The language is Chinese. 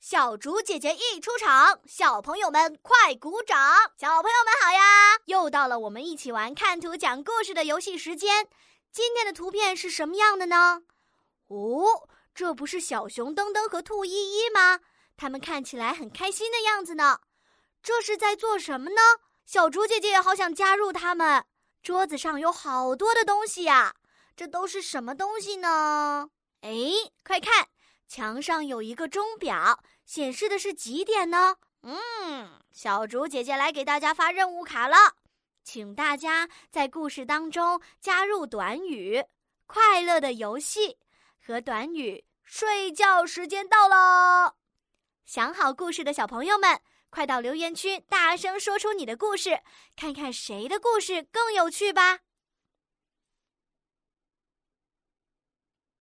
小竹姐姐一出场，小朋友们快鼓掌！小朋友们好呀！又到了我们一起玩看图讲故事的游戏时间。今天的图片是什么样的呢？哦，这不是小熊噔噔和兔依依吗？他们看起来很开心的样子呢。这是在做什么呢？小竹姐姐也好想加入他们。桌子上有好多的东西呀，这都是什么东西呢？哎，快看！墙上有一个钟表，显示的是几点呢？嗯，小竹姐姐来给大家发任务卡了，请大家在故事当中加入短语“快乐的游戏”和短语“睡觉时间到了”。想好故事的小朋友们，快到留言区大声说出你的故事，看看谁的故事更有趣吧！